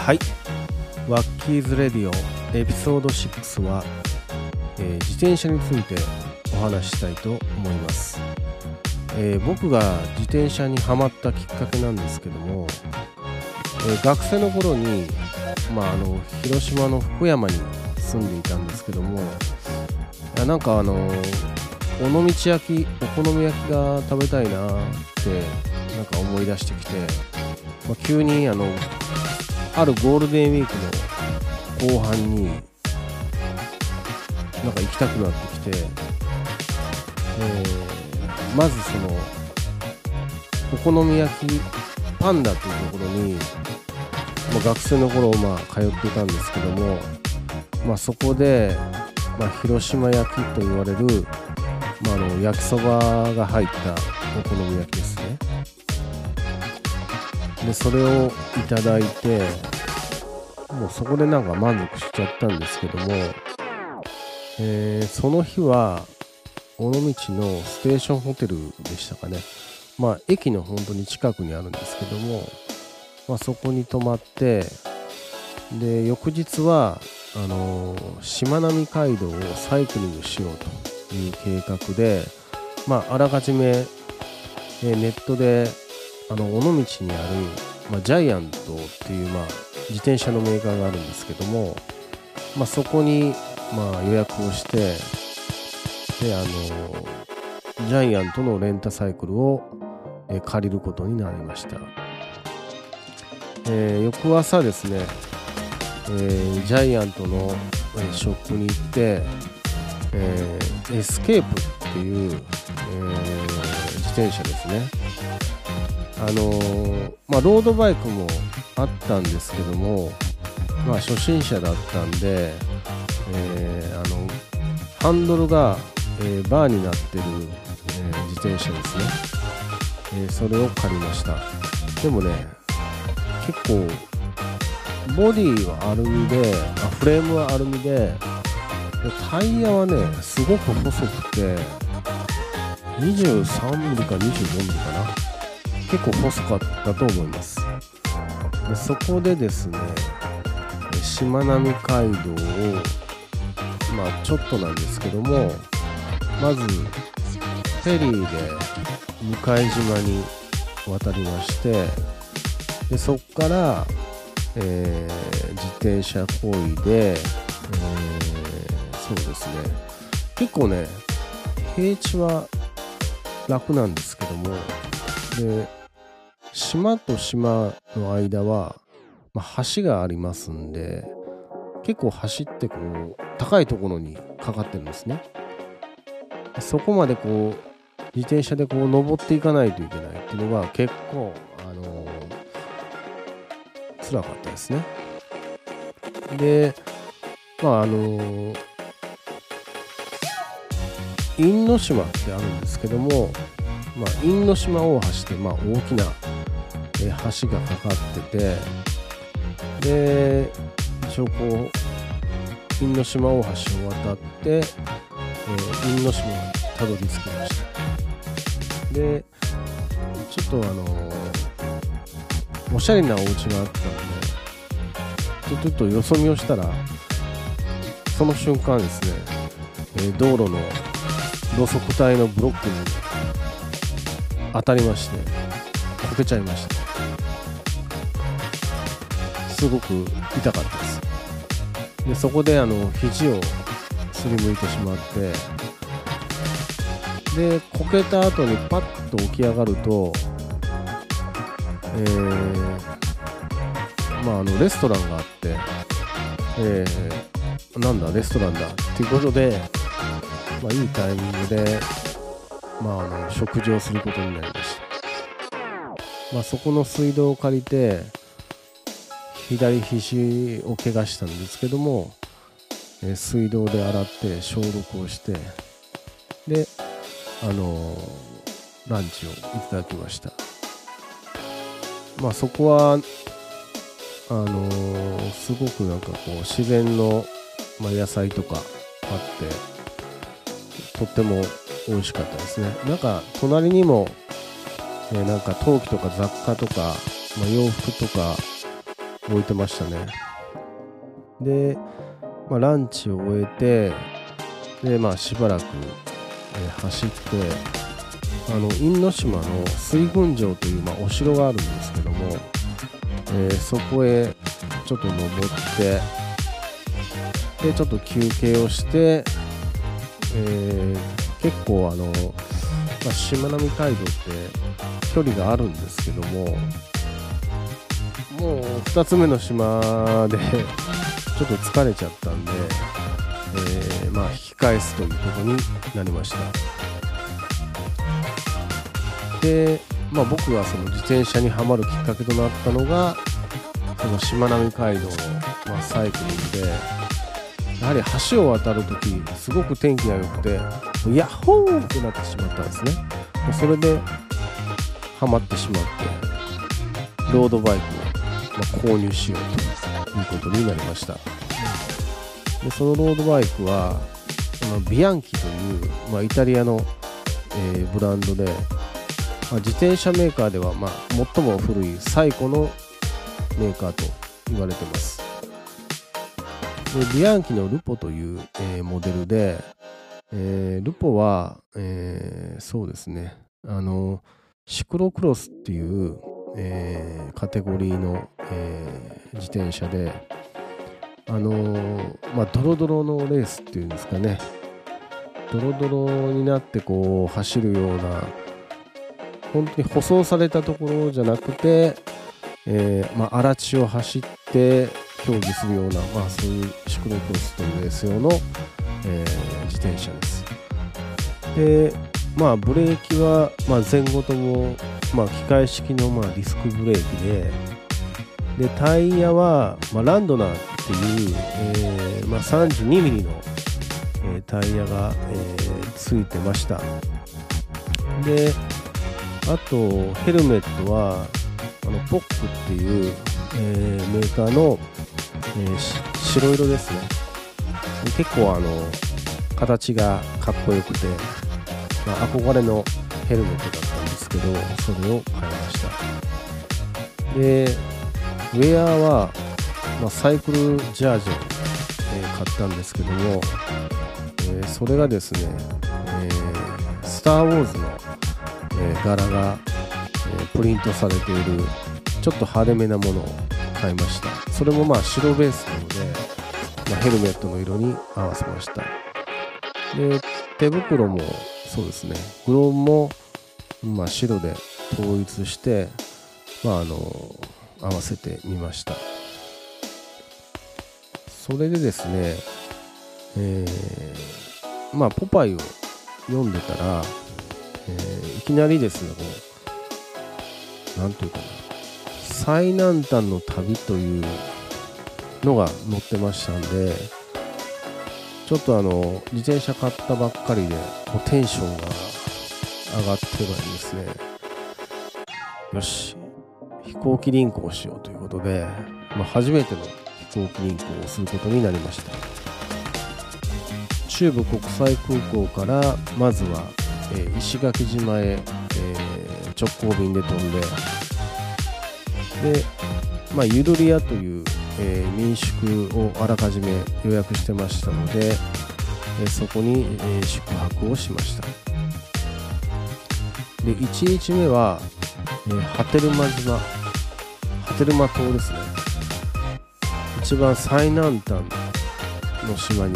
はい。ワッキーズレディオエピソード6は、えー自転車についてお話ししたいと思います、えー僕が自転車にはまったきっかけなんですけども、えー学生の頃に、まあ、あの広島の福山に住んでいたんですけどもいやなんかあの尾道焼きお好み焼きが食べたいなってなんか思い出してきて、まあ、急にあのあるゴールデンウィークの後半になんか行きたくなってきて、えーまずそのお好み焼きパンダというところに、まあ、学生の頃まあ通っていたんですけども、まあ、そこで、まあ、広島焼きと言われる、まあ、あの焼きそばが入ったお好み焼きですね。でそれをいただいてもうそこでなんか満足しちゃったんですけども、えーその日は尾道のステーションホテルでしたかね。まあ駅の本当に近くにあるんですけども、まあ、そこに泊まってで翌日はあのーしまなみ海道をサイクリングしようという計画で、まあ、あらかじめ、えネットであの尾道にある、まあ、ジャイアントっていう、まあ、自転車のメーカーがあるんですけども、まあ、そこに、まあ、予約をしてであのジャイアントのレンタサイクルを、え借りることになりました、えー翌朝ですね、えージャイアントの、えショップに行って、えーエスケープっていう、え自転車ですね。あのーまあロードバイクもあったんですけどもまあ初心者だったんで、えーあのハンドルが、えーバーになってる、えー自転車ですね、えそれを借りました。でもね結構ボディはアルミであフレームはアルミでタイヤはねすごく細くて23ミリか24ミリかな。結構細かったと思います。でそこでですねしまなみ海道をまあちょっとなんですけどもまずフェリーで向島に渡りましてでそこから、えー自転車こいで、えーそうですね。結構ね平地は楽なんですけどもで島と島の間は、まあ、橋がありますんで結構橋ってこう高いところにかかってるんですね。そこまでこう自転車でこう登っていかないといけないっていうのが結構あの辛かったですね。でまああの因島ってあるんですけども、まあ、因島大橋って、まあ、大きなえ橋がかかっててで一応こう因島大橋を渡って、えー因島にたどり着きました。でちょっとあのーおしゃれなお家があったのでちょっとよそ見をしたらその瞬間ですね、えー道路の路側帯のブロックに当たりましてけちゃいました。すごく痛かったです。でそこであの肘をすりむいてしまってでこけた後にパッと起き上がるとえーまああのレストランがあってえーなんだレストランだっていうことでまあいいタイミングでまああの食事をすることになりました。まあそこの水道を借りて左肘を怪我したんですけども、え水道で洗って消毒をしてであのーランチをいただきました。まあそこはあのーすごくなんかこう自然の、まあ、野菜とかあってとっても美味しかったですね。なんか隣にも、えなんか陶器とか雑貨とか、まあ、洋服とか、置いてましたね。で、まあ、ランチを終えてでまあしばらく、え、走ってあの因島の水軍城という、まあ、お城があるんですけども、えー、そこへちょっと登ってでちょっと休憩をして、えー、結構あの、まあ、しまなみ海道って距離があるんですけどももう2つ目の島でちょっと疲れちゃったんで、えー、まあ引き返すということになりました。で、まあ、僕がその自転車にはまるきっかけとなったのがそのしまなみ海道の、まあ、サイクリングでやはり橋を渡るときすごく天気が良くてヤッホーってなってしまったんですね。それでハマってしまってロードバイクを、ま購入しようということになりました。でそのロードバイクはビアンキという、まあ、イタリアの、えー、ブランドで、まあ、自転車メーカーでは、まあ、最も古い最古のメーカーと言われてます。でビアンキのルポという、えー、モデルで、えー、ルポは、えー、そうですね。あのシクロクロスっていう、え、カテゴリーの、え、自転車で、あの、まあ、ドロドロのレースっていうんですかね、ドロドロになってこう走るような、本当に舗装されたところじゃなくて、えー、まあ、荒地を走って競技するような、まあ、そういうシクロクロスというレース用の、えー、自転車です。でまあブレーキは、まあ、前後とも、まあ、機械式のまあディスクブレーキででタイヤは、まあ、ランドナーっていう、えーまあ、32ミリの、えー、タイヤが、えー、ついてましたであとヘルメットはあのポックっていう、えー、メーカーの、えー、白色ですね。結構あの形がかっこよくてまあ、憧れのヘルメットだったんですけどそれを買いました。でウェアは、まあ、サイクルジャージを、えー、買ったんですけども、えー、それがですね、えー、スター・ウォーズの、えー、柄が、え、プリントされているちょっと派手めなものを買いました。それもまあ白ベースなので、まあ、ヘルメットの色に合わせました。で手袋もそうですね。グローブも、まあ、白で統一して、まあ、あの合わせてみました。それでですねえー、まあポパイを読んでたら、えー、いきなりですねこうなんというかな。最南端の旅というのが載ってましたんでちょっとあの自転車買ったばっかりでこうテンションが上がってはいですね。よし。飛行機輪行をしようということで、まあ、初めての飛行機輪行をすることになりました。中部国際空港からまずは、えー、石垣島へ、えー、直行便で飛んでで、まあ、ゆるり屋というえー、民宿をあらかじめ予約してましたので、えー、そこに、えー、宿泊をしました。で1日目は、えー、波照間島。波照間島ですね。一番最南端の島に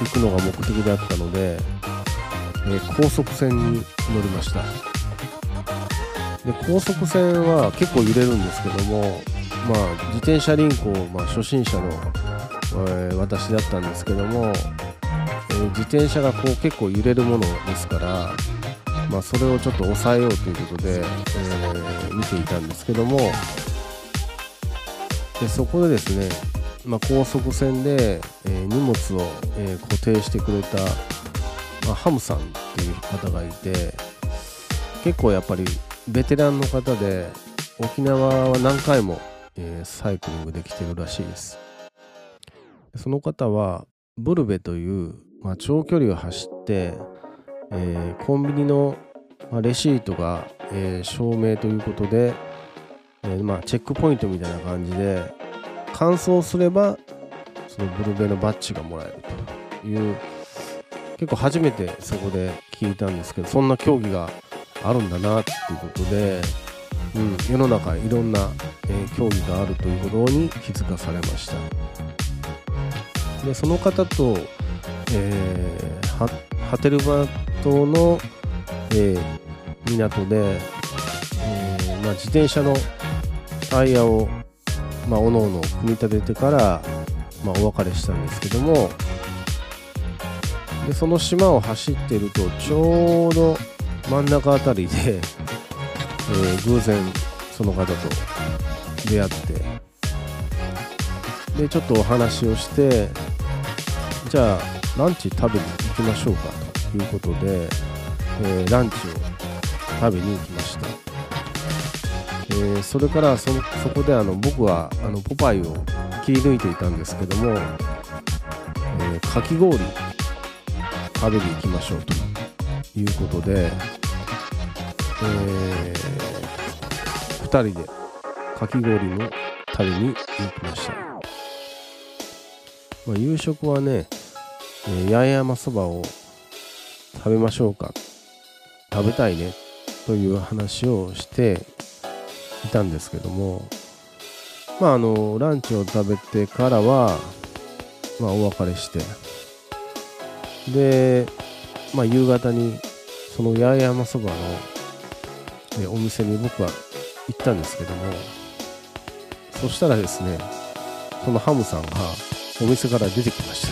行くのが目的だったので、えー、高速船に乗りました。で高速船は結構揺れるんですけどもまあ、自転車輪行、まあ、初心者の、えー、私だったんですけども、えー、自転車がこう結構揺れるものですから、まあ、それをちょっと抑えようということで、えー、見ていたんですけどもでそこでですね、まあ、高速船で、えー、荷物を、えー、固定してくれた、まあ、ハムさんっていう方がいて結構やっぱりベテランの方で沖縄は何回もえー、サイクリングできてるらしいです。その方はブルベという、まあ、長距離を走って、えー、コンビニの、ま、レシートが、えー、証明ということで、えまあ、チェックポイントみたいな感じで、完走すればそのブルベのバッジがもらえるという結構初めてそこで聞いたんですけどそんな競技があるんだなっていうことで、うん、世の中いろんな、えー、競技があるということに気づかされました。でその方と、えー、ハテルバ島の、えー、港で、えーまあ、自転車のタイヤを、まあ、おのおの組み立ててから、まあ、お別れしたんですけどもでその島を走ってるとちょうど真ん中あたりで、えー、偶然その方と出会ってでちょっとお話をしてじゃあランチ食べに行きましょうかということで、えー、ランチを食べに行きました、えー、それからそこであの僕はあのポパイを切り抜いていたんですけども、えかき氷食べに行きましょうということで、えー、2人でかき氷の食べに行きました、まあ、夕食はね、えー、八重山そばを食べましょうか。食べたいね。という話をしていたんですけども。まああのランチを食べてからはまあお別れして。で、まあ、夕方にその八重山そばの、お店に僕は行ったんですけどもそしたらですねそのハムさんがお店から出てきまし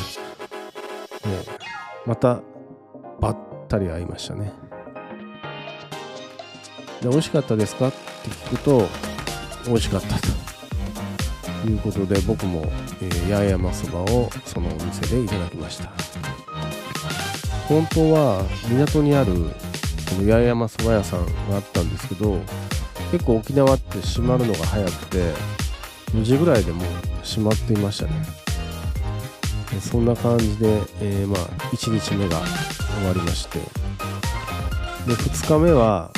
た、ね、またばったり会いましたね。で美味しかったですか？って聞くと美味しかったと。いうことで僕も、えー、八重山そばをそのお店でいただきました。本当は港にあるこの八重山そば屋さんがあったんですけど結構沖縄って閉まるのが早くて4時ぐらいでもう閉まっていましたね。そんな感じで、えー、まあ1日目が終わりまして。で2日目は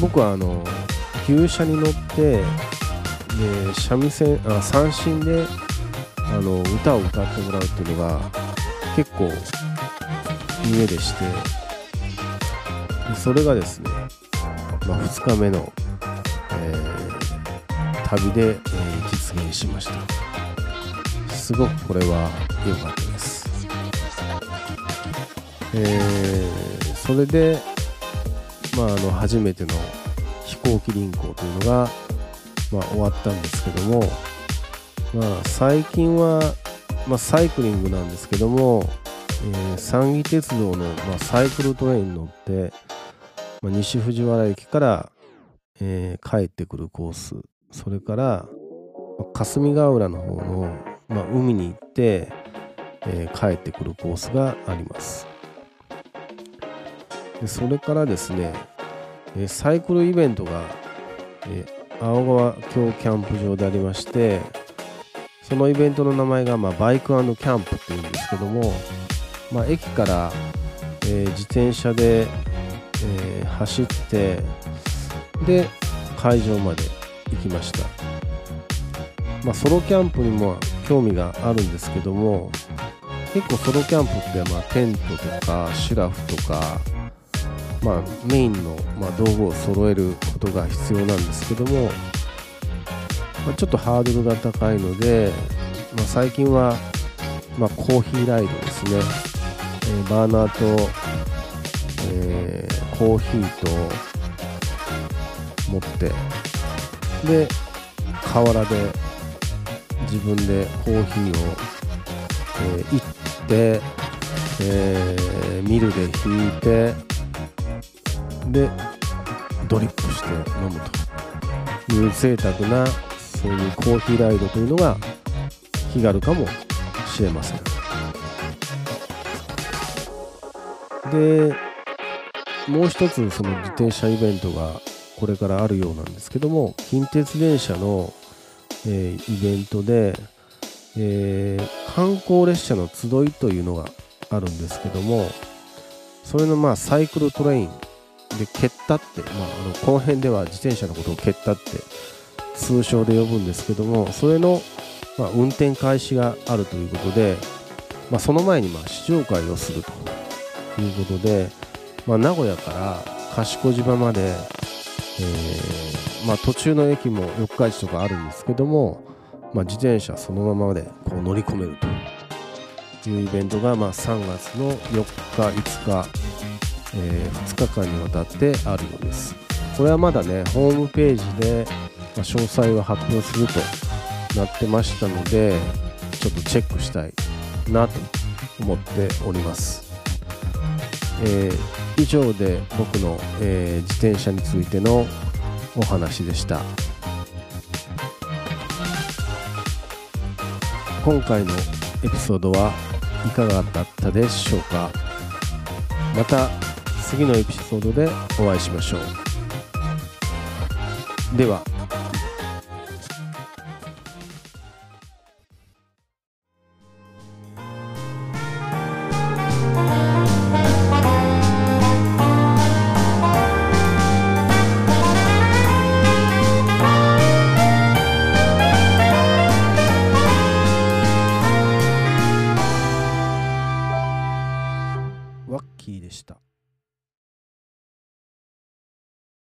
僕はあの旧車に乗ってで三味線あ三振であの歌を歌ってもらうっていうのが結構家でして。でそれがですね、まあ、2日目の、えー、旅で、えー、実現しました。すごくこれは良かったです、えー、それで、まあ、あの初めての飛行機輪行というのが、まあ、終わったんですけども、まあ、最近は、まあ、サイクリングなんですけどもえー、三義鉄道の、まあ、サイクルトレインに乗って、まあ、西藤原駅から、えー、帰ってくるコース。それから、まあ、霞ヶ浦の方の、まあ、海に行って、えー、帰ってくるコースがあります。でそれからですね、えー、サイクルイベントが、えー、青川峡キャンプ場でありましてそのイベントの名前が、まあ、バイクキャンプっていうんですけども、まあ、駅から、えー、自転車で、えー、走ってで会場まで行きました、まあ、ソロキャンプにも興味があるんですけども結構ソロキャンプってまあテントとかシュラフとか、まあ、メインのま道具を揃えることが必要なんですけども、まあ、ちょっとハードルが高いので、まあ、最近はまコーヒーライドですね。えー、バーナーと、コーヒーと持ってで河原で自分でコーヒーを、えー、いって、えー、ミルで引いてでドリップして飲むという贅沢なそういうコーヒーライドというのが気軽かもしれません。で、もう一つその自転車イベントがこれからあるようなんですけども、近鉄電車の、えー、イベントで、えー、観光列車の集いというのがあるんですけども、それのまあサイクルトレインで、ケッタって、まあ、あのこの辺では自転車のことをケッタって通称で呼ぶんですけども、それの、まあ、運転開始があるということで、まあ、その前にまあ試乗会をするということで、まあ、名古屋から賢島まで、えーまあ、途中の駅も四日市とかあるんですけども、まあ、自転車そのままでこう乗り込めると。いうイベントがま3月の4日5日、えー、2日間にわたってあるようです。これはまだねホームページで、ま、詳細を発表するとなってましたのでちょっとチェックしたいなと思っております、えー、以上で僕の、えー、自転車についてのお話でした。今回のエピソードはいかがだったでしょうか。また次のエピソードでお会いしましょう。では。